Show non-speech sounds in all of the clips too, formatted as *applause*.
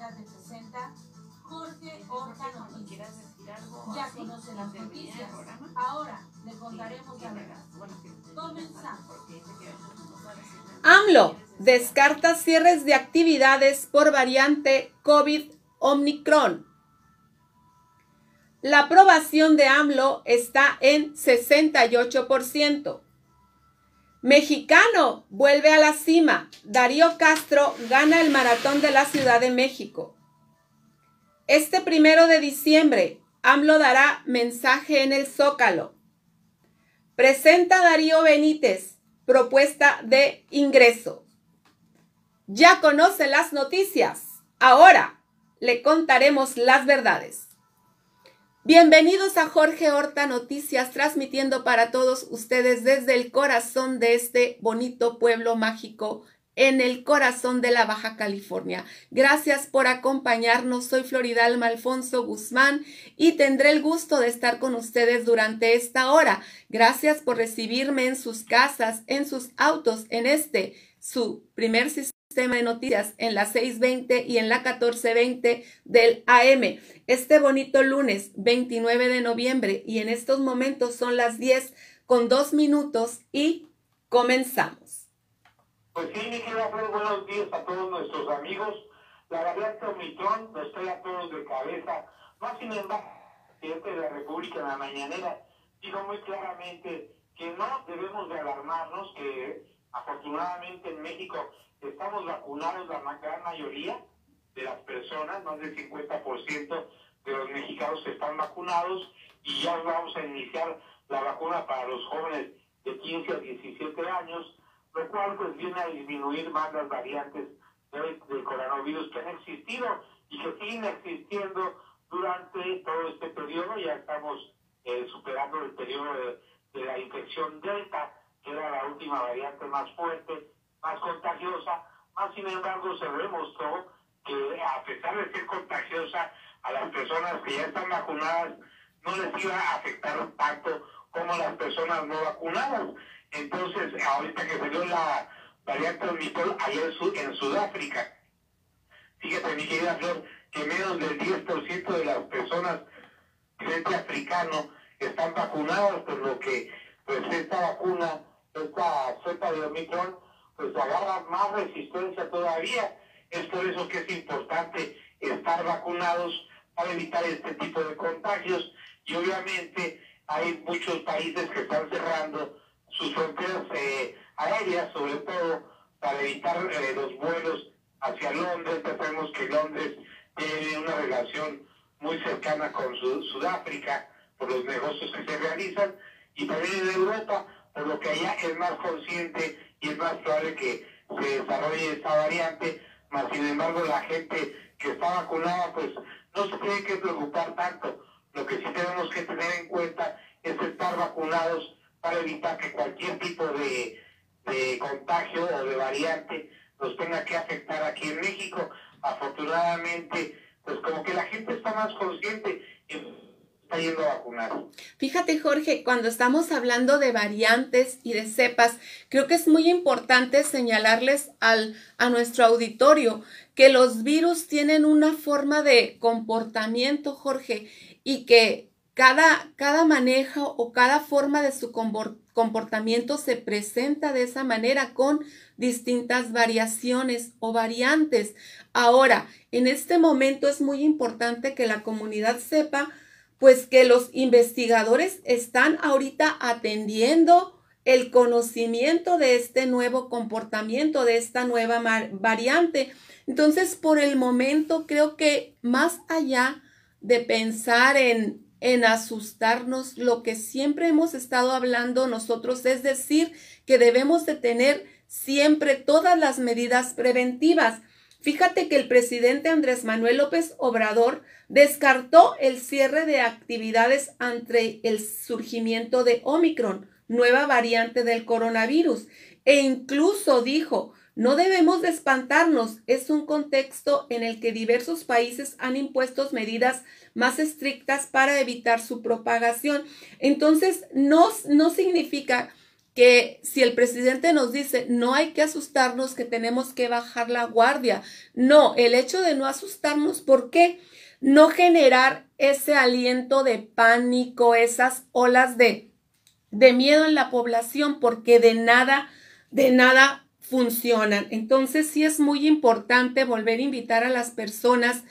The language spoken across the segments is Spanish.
Te presenta Jorge Horta Noticias. Ya conoce las noticias. Ahora le contaremos la verdad. Comenzamos. AMLO descarta cierres de actividades por variante COVID Omicron. La aprobación de AMLO está en 68%. Mexicano vuelve a la cima. Darío Castro gana el maratón de la Ciudad de México. Este primero de diciembre, AMLO dará mensaje en el Zócalo. Presenta Darío Benítez propuesta de ingreso. Ya conoce las noticias. Ahora le contaremos las verdades. Bienvenidos a Jorge Horta Noticias, transmitiendo para todos ustedes desde el corazón de este bonito pueblo mágico en el corazón de la Baja California. Gracias por acompañarnos. Soy Floridalma Alfonso Guzmán y tendré el gusto de estar con ustedes durante esta hora. Gracias por recibirme en sus casas, en sus autos, en este, su primer sistema de noticias en la 620 y en la 1420 del AM. Este bonito lunes 29 de noviembre y en estos momentos son las 10 con 2 minutos y comenzamos. Pues sí, mi querido buenos días a todos nuestros amigos. La variante Omicron nos trae a todos de cabeza. Más sin embargo, el presidente de la República en la mañanera dijo muy claramente que no debemos de alarmarnos, que afortunadamente en México estamos vacunados la gran mayoría de las personas, más del 50% de los mexicanos están vacunados y ya vamos a iniciar la vacuna para los jóvenes de 15 a 17 años lo cual pues viene a disminuir más las variantes del, coronavirus que han existido y que siguen existiendo durante todo este periodo. Ya estamos eh, superando el periodo de, la infección Delta, que era la última variante más fuerte, más contagiosa. Más sin embargo, se demostró que a pesar de ser contagiosa, a las personas que ya están vacunadas no les iba a afectar tanto como las personas no vacunadas. Entonces, ahorita que salió la variante Omicron allá en, Sudáfrica, fíjate, mi querida Flor, que menos del 10% de las personas frente africano están vacunadas, por lo que pues esta vacuna, esta cepa de Omicron, pues agarra más resistencia todavía. Es por eso que es importante estar vacunados para evitar este tipo de contagios. Y obviamente hay muchos países que están cerrando sus fronteras eh, aéreas, sobre todo para evitar eh, los vuelos hacia Londres. Ya sabemos que Londres tiene una relación muy cercana con Sudáfrica por los negocios que se realizan y también en Europa, por lo que allá es más consciente y es más probable que se desarrolle esta variante, más sin embargo la gente que está vacunada pues no se tiene que preocupar tanto. Lo que sí tenemos que tener en cuenta es estar vacunados para evitar que cualquier tipo de, contagio o de variante nos tenga que afectar aquí en México. Afortunadamente, pues como que la gente está más consciente Fíjate, Jorge, cuando estamos hablando de variantes y de cepas, creo que es muy importante señalarles al, a nuestro auditorio que los virus tienen una forma de comportamiento, Jorge, y que cada, cada manejo o cada forma de su comportamiento se presenta de esa manera con distintas variaciones o variantes. Ahora, en este momento es muy importante que la comunidad sepa pues que los investigadores están ahorita atendiendo el conocimiento de este nuevo comportamiento, de esta nueva variante. Entonces, por el momento, creo que más allá de pensar en en asustarnos. Lo que siempre hemos estado hablando nosotros es decir que debemos de tener siempre todas las medidas preventivas. Fíjate que el presidente Andrés Manuel López Obrador descartó el cierre de actividades ante el surgimiento de Omicron, nueva variante del coronavirus, e incluso dijo, no debemos de espantarnos, es un contexto en el que diversos países han impuesto medidas más estrictas para evitar su propagación. Entonces, no, no significa que si el presidente nos dice no hay que asustarnos, que tenemos que bajar la guardia. No, el hecho de no asustarnos, ¿por qué? No generar ese aliento de pánico, esas olas de, de miedo en la población, porque de nada, de nada funcionan. Entonces sí es muy importante volver a invitar a las personas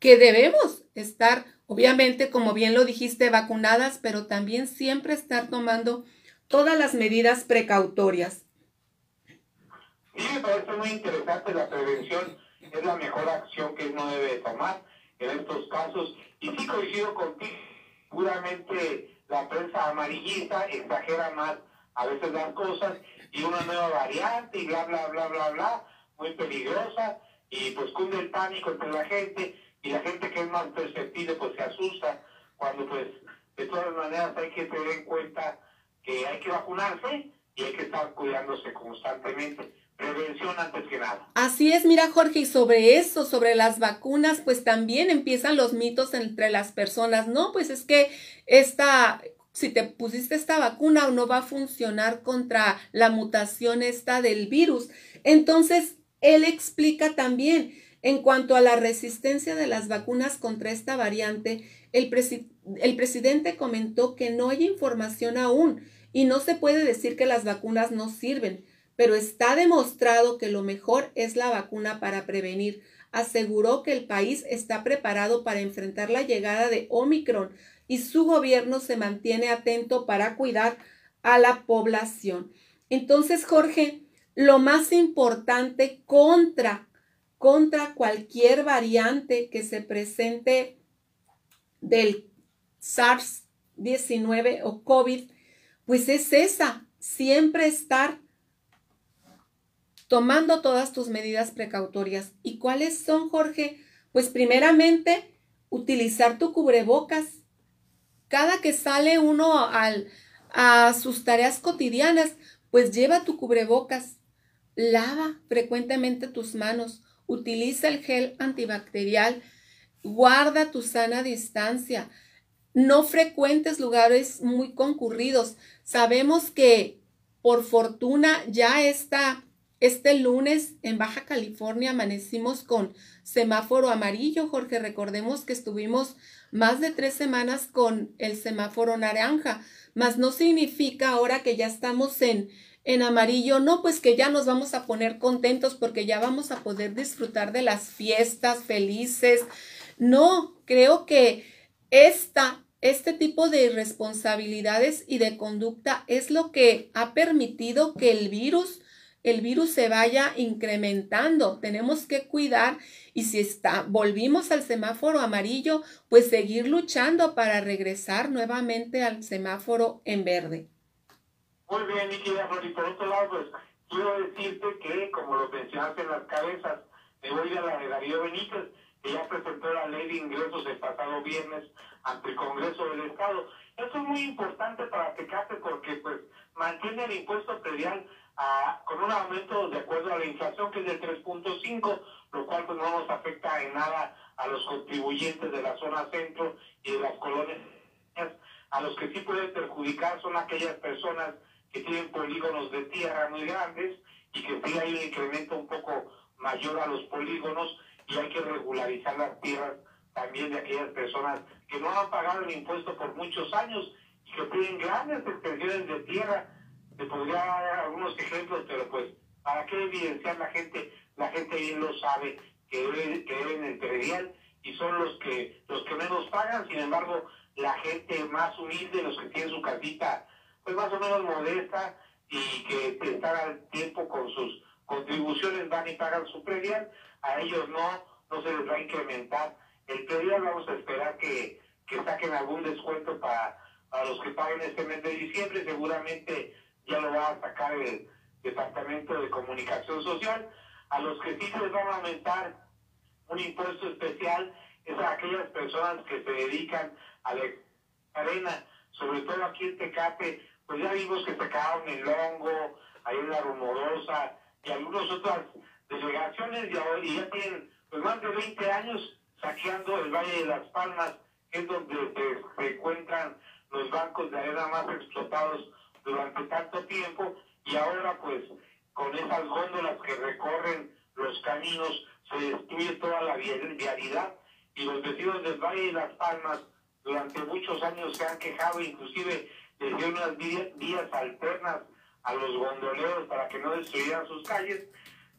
que debemos estar, obviamente, como bien lo dijiste, vacunadas, pero también siempre estar tomando todas las medidas precautorias. Sí, me parece muy interesante la prevención, es la mejor acción que uno debe tomar en estos casos. Y sí coincido contigo, seguramente la prensa amarillista exagera más a veces las cosas y una nueva variante y bla, bla, bla, bla, bla, muy peligrosa y pues cunde el pánico entre la gente y la gente que es más perceptible pues se asusta cuando pues de todas maneras hay que tener en cuenta que hay que vacunarse y hay que estar cuidándose constantemente. Prevención antes que nada. Así es, mira Jorge, y sobre eso, sobre las vacunas, pues también empiezan los mitos entre las personas. No, pues es que esta, si te pusiste esta vacuna o no va a funcionar contra la mutación esta del virus. Entonces, él explica también en cuanto a la resistencia de las vacunas contra esta variante, el, presidente comentó que no hay información aún y no se puede decir que las vacunas no sirven, pero está demostrado que lo mejor es la vacuna para prevenir. Aseguró que el país está preparado para enfrentar la llegada de Omicron y su gobierno se mantiene atento para cuidar a la población. Entonces, Jorge, lo más importante contra contra cualquier variante que se presente del SARS-19 o COVID pues es esa, siempre estar tomando todas tus medidas precautorias. ¿Y cuáles son, Jorge? Pues primeramente, utilizar tu cubrebocas. Cada que sale uno al, a sus tareas cotidianas, pues lleva tu cubrebocas. Lava frecuentemente tus manos. Utiliza el gel antibacterial. Guarda tu sana distancia. No frecuentes lugares muy concurridos. Sabemos que por fortuna ya está este lunes en Baja California amanecimos con semáforo amarillo, Jorge. Recordemos que estuvimos más de tres semanas con el semáforo naranja, mas no significa ahora que ya estamos en, en amarillo, no, pues que ya nos vamos a poner contentos porque ya vamos a poder disfrutar de las fiestas felices. No, creo que esta este tipo de irresponsabilidades y de conducta es lo que ha permitido que el virus, el virus se vaya incrementando. Tenemos que cuidar y si está, volvimos al semáforo amarillo, pues seguir luchando para regresar nuevamente al semáforo en verde. Muy bien, querida y por otro lado, pues quiero decirte que, como lo mencionaste en las cabezas, me voy a la de Darío Benítez, que ya presentó la ley de ingresos el pasado viernes ante el Congreso del Estado. Eso es muy importante para Tecate porque pues mantiene el impuesto predial ah, con un aumento de acuerdo a la inflación que es del 3.5, lo cual pues no nos afecta en nada a los contribuyentes de la zona centro y de las colonias. A los que sí puede perjudicar son aquellas personas que tienen polígonos de tierra muy grandes y que sí hay un incremento un poco mayor a los polígonos y hay que regularizar las tierras también de aquellas personas que no han pagado el impuesto por muchos años y que tienen grandes extensiones de tierra. Te podría dar algunos ejemplos, pero pues, ¿para qué evidenciar la gente? La gente bien lo sabe, que deben, que deben el predial y son los que, los que menos pagan, sin embargo, la gente más humilde, los que tienen su casita, pues más o menos modesta y que están al tiempo con sus contribuciones, van y pagan su predial, a ellos no, no se les va a incrementar el día vamos a esperar que, saquen algún descuento para, los que paguen este mes de diciembre. Seguramente ya lo va a sacar el Departamento de Comunicación Social. A los que sí les van a aumentar un impuesto especial es a aquellas personas que se dedican a la arena, sobre todo aquí en Tecate, pues ya vimos que sacaron el hongo, hay una rumorosa y algunas otras delegaciones y, y ya tienen pues más de 20 años saqueando el Valle de las Palmas, es donde se, encuentran los bancos de arena más explotados durante tanto tiempo y ahora pues con esas góndolas que recorren los caminos se destruye toda la vialidad y los vecinos del Valle de las Palmas durante muchos años se han quejado, inclusive unas vías alternas a los gondoleros para que no destruyeran sus calles,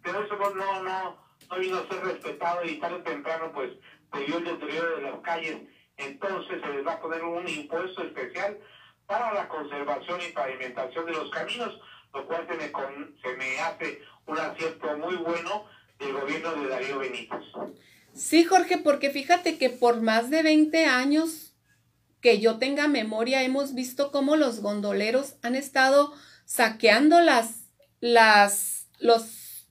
pero eso no, no, no vino a ser respetado y tarde o temprano pues se dio el deterioro de las calles, entonces se les va a poner un impuesto especial para la conservación y pavimentación de los caminos, lo cual se me, se me hace un acierto muy bueno del gobierno de Darío Benítez. Sí, Jorge, porque fíjate que por más de 20 años que yo tenga memoria, hemos visto cómo los gondoleros han estado saqueando las, las, los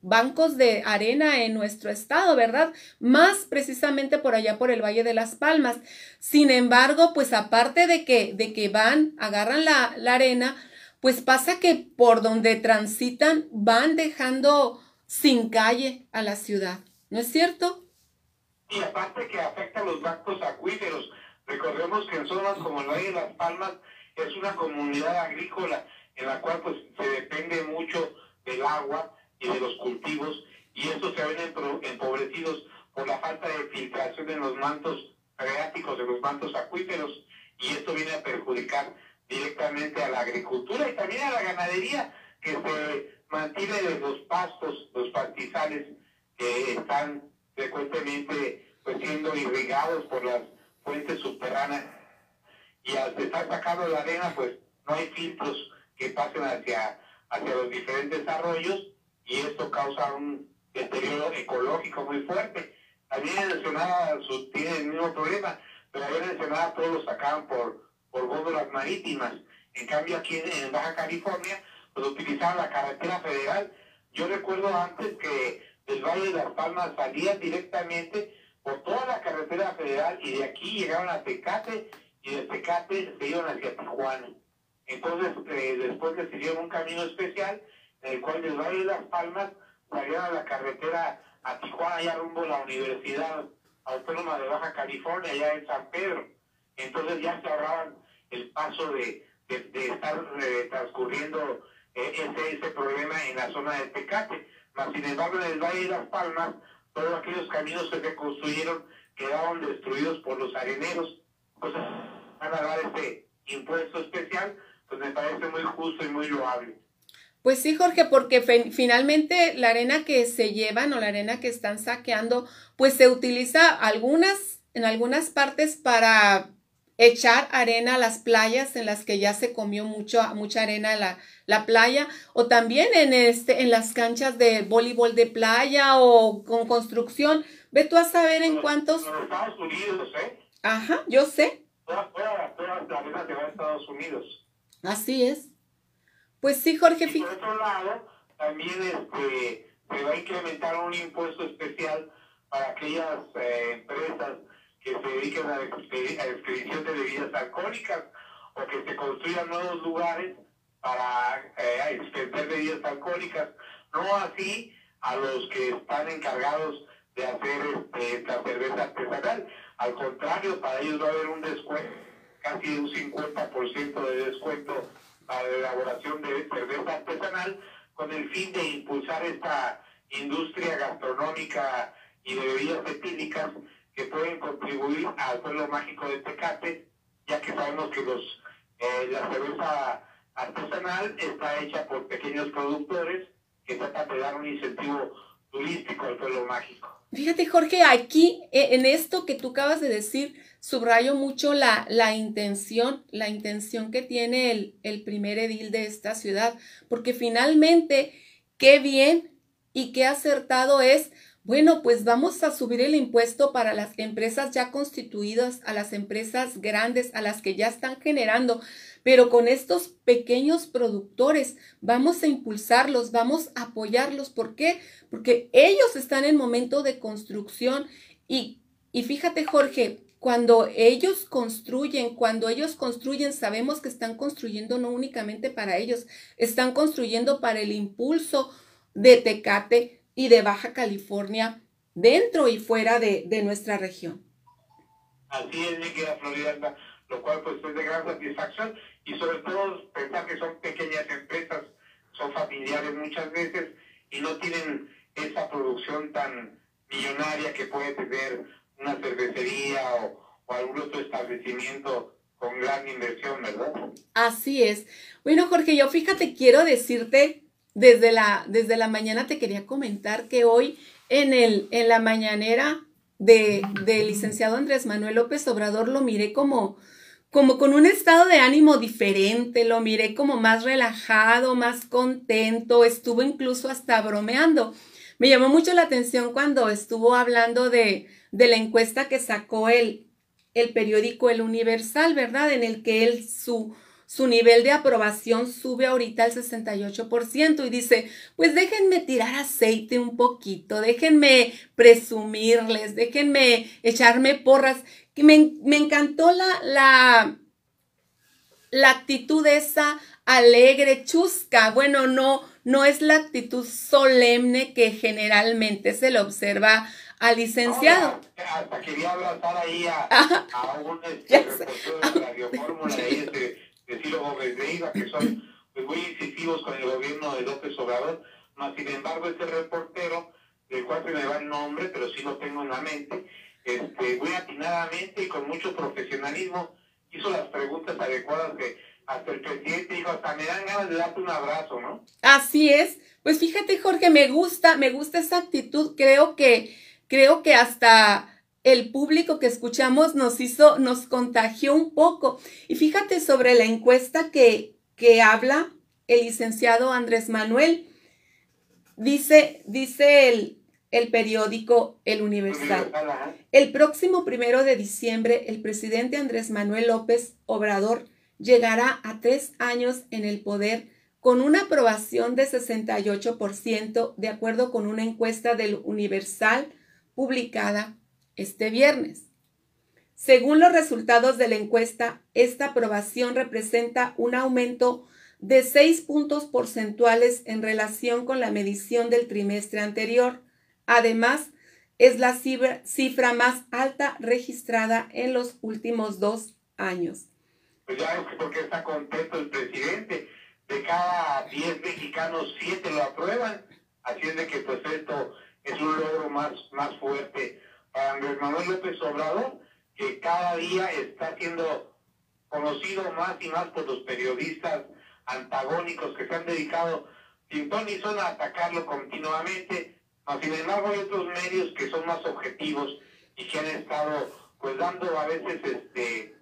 bancos de arena en nuestro estado, ¿verdad? Más precisamente por allá por el Valle de las Palmas. Sin embargo, pues aparte de que, de que van, agarran la, la arena, pues pasa que por donde transitan van dejando sin calle a la ciudad. ¿No es cierto? Y aparte que afecta a los bancos acuíferos. Recordemos que en zonas como el Valle de las Palmas es una comunidad agrícola en la cual pues se depende mucho del agua y de los cultivos y estos se ven empobrecidos por la falta de filtración en los mantos freáticos, en los mantos acuíferos y esto viene a perjudicar directamente a la agricultura y también a la ganadería que se mantiene de los pastos, los pastizales que están frecuentemente pues, siendo irrigados por las fuentes subterráneas y al estar sacando la arena pues no hay filtros que pasen hacia, hacia los diferentes arroyos y esto causa un deterioro ecológico muy fuerte. También en Ensenada tiene el mismo problema, pero en Ensenada todos lo sacaban por, por góndolas marítimas. En cambio aquí en Baja California pues utilizaban la carretera federal. Yo recuerdo antes que del Valle de las Palmas salían directamente y de aquí llegaban a Tecate y de Tecate se iban hacia Tijuana. Entonces, eh, después decidieron un camino especial en el cual del Valle de las Palmas salían a la carretera a Tijuana, allá rumbo a la Universidad Autónoma de Baja California, allá en San Pedro. Entonces ya se ahorraban el paso de, de, estar eh, transcurriendo ese, ese problema en la zona de Tecate. Mas, sin embargo, en el Valle de las Palmas, todos aquellos caminos que se construyeron quedaron destruidos por los areneros. Entonces, van a dar este impuesto especial, pues me parece muy justo y muy loable. Pues sí, Jorge, porque finalmente la arena que se llevan o la arena que están saqueando, pues se utiliza algunas, en algunas partes para echar arena a las playas en las que ya se comió mucho, mucha arena la, la playa, o también en, este, en las canchas de voleibol de playa o con construcción. Ve tú a saber en cuántos... En Estados Unidos, ¿eh? Ajá, yo sé. Toda, la arena se va a Estados Unidos. Así es. Pues sí, Jorge. Y por otro lado, también este, se va a incrementar un impuesto especial para aquellas eh, empresas que se dediquen a la expedición de bebidas alcohólicas o que se construyan nuevos lugares para eh, expender bebidas alcohólicas, no así a los que están encargados de hacer este, esta cerveza artesanal. Al contrario, para ellos va a haber un descuento, casi un 50% de descuento para la elaboración de cerveza artesanal, con el fin de impulsar esta industria gastronómica y de bebidas etílicas que pueden contribuir al pueblo mágico de Tecate, ya que sabemos que los eh, la cerveza artesanal está hecha por pequeños productores que tratan de dar un incentivo Fíjate, Jorge, aquí e, en esto que tú acabas de decir, subrayo mucho la, la intención, la intención que tiene el, el primer edil de esta ciudad, porque finalmente, qué bien y qué acertado es bueno, pues vamos a subir el impuesto para las empresas ya constituidas, a las empresas grandes, a las que ya están generando, pero con estos pequeños productores vamos a impulsarlos, vamos a apoyarlos. ¿Por qué? Porque ellos están en momento de construcción y, y fíjate Jorge, cuando ellos construyen, cuando ellos construyen, sabemos que están construyendo no únicamente para ellos, están construyendo para el impulso de Tecate, y de Baja California dentro y fuera de, de nuestra región. Así es, mi querida Florida, lo cual pues es de gran satisfacción y sobre todo pensar que son pequeñas empresas, son familiares muchas veces y no tienen esa producción tan millonaria que puede tener una cervecería o, algún otro establecimiento con gran inversión, ¿verdad? Así es. Bueno, Jorge, yo fíjate, quiero decirte, desde la, desde la mañana te quería comentar que hoy en, el, en la mañanera de, del licenciado Andrés Manuel López Obrador lo miré como, como con un estado de ánimo diferente, lo miré como más relajado, más contento, estuvo incluso hasta bromeando. Me llamó mucho la atención cuando estuvo hablando de, de la encuesta que sacó el, el periódico El Universal, ¿verdad? En el que él, su, su nivel de aprobación sube ahorita al 68% y dice, pues déjenme tirar aceite un poquito, déjenme presumirles, déjenme echarme porras. Que me, me encantó la, la, la actitud esa alegre, chusca. Bueno, no, no es la actitud solemne que generalmente se le observa al licenciado. hasta quería abrazar ahí a, *laughs* a un este, de Radio Fórmula de, de Gómez de Iba, que son pues, muy incisivos con el gobierno de López Obrador, más sin embargo este reportero, del cual se me va el nombre, pero sí lo tengo en la mente, este, muy atinadamente y con mucho profesionalismo hizo las preguntas adecuadas que hasta el presidente dijo, hasta me dan ganas de darte un abrazo, ¿no? Así es. Pues fíjate, Jorge, me gusta, me gusta esa actitud. Creo que, creo que hasta el público que escuchamos nos hizo, nos contagió un poco. Y fíjate sobre la encuesta que, que habla el licenciado Andrés Manuel. Dice, dice el, el periódico El Universal. El próximo primero de diciembre, el presidente Andrés Manuel López Obrador llegará a tres años en el poder con una aprobación de 68%, de acuerdo con una encuesta del Universal publicada este viernes. Según los resultados de la encuesta, esta aprobación representa un aumento de 6 puntos porcentuales en relación con la medición del trimestre anterior. Además, es la cifra, más alta registrada en los últimos dos años. Pues ya porque está contento el presidente. De cada 10 mexicanos, 7 lo aprueban. Así es de que pues esto es un logro más, más fuerte Andrés Manuel López Obrador, que cada día está siendo conocido más y más por los periodistas antagónicos que se han dedicado sin ton ni son a atacarlo continuamente. Sin embargo, hay otros medios que son más objetivos y que han estado pues dando a veces este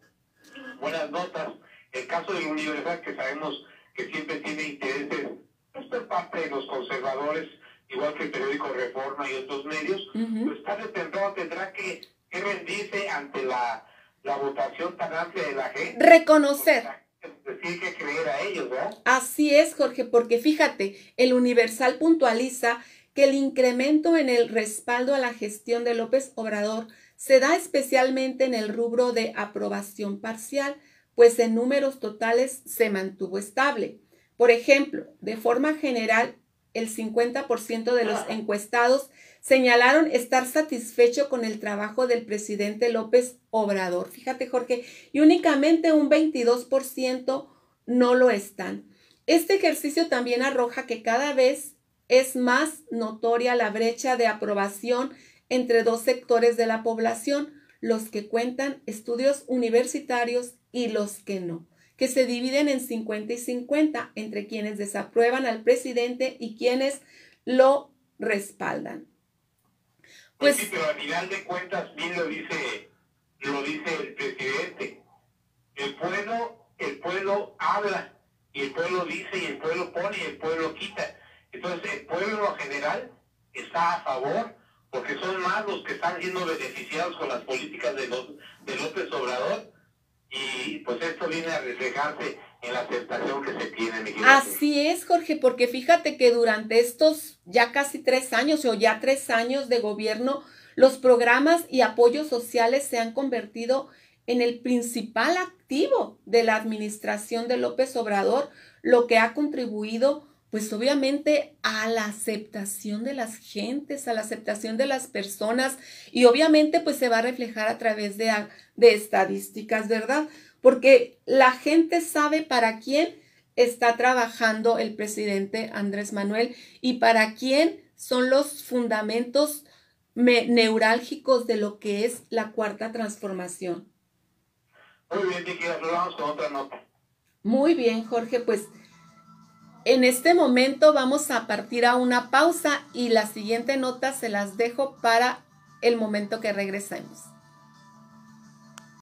buenas notas. El caso de Universal, que sabemos que siempre tiene intereses pues, por parte de los conservadores, igual que el periódico Reforma y otros medios, pues tarde o temprano tendrá que, rendirse ante la, votación tan amplia de la gente. Reconocer. Decir que creer a ellos, ¿verdad? Así es, Jorge, porque fíjate, el Universal puntualiza que el incremento en el respaldo a la gestión de López Obrador se da especialmente en el rubro de aprobación parcial, pues en números totales se mantuvo estable. Por ejemplo, de forma general, el 50% de los encuestados señalaron estar satisfecho con el trabajo del presidente López Obrador. Fíjate, Jorge, y únicamente un 22% no lo están. Este ejercicio también arroja que cada vez es más notoria la brecha de aprobación entre dos sectores de la población, los que cuentan estudios universitarios y los que no que se dividen en 50 y 50 entre quienes desaprueban al presidente y quienes lo respaldan. Pues, sí, pero al final de cuentas bien lo dice, lo dice el presidente. El pueblo, el pueblo habla y el pueblo dice y el pueblo pone y el pueblo quita. Entonces el pueblo en general está a favor porque son más los que están siendo beneficiados con las políticas de, los, de López Obrador y pues esto viene a reflejarse en la aceptación que se tiene. Así es, Jorge, porque fíjate que durante estos ya casi tres años o ya tres años de gobierno, los programas y apoyos sociales se han convertido en el principal activo de la administración de López Obrador, lo que ha contribuido pues obviamente a la aceptación de las gentes, a la aceptación de las personas y obviamente pues se va a reflejar a través de, de estadísticas, ¿verdad? Porque la gente sabe para quién está trabajando el presidente Andrés Manuel y para quién son los fundamentos neurálgicos de lo que es la cuarta transformación. Muy bien, Vicky, vamos con otra nota. Muy bien, Jorge, pues en este momento vamos a partir a una pausa y la siguiente nota se las dejo para el momento que regresemos.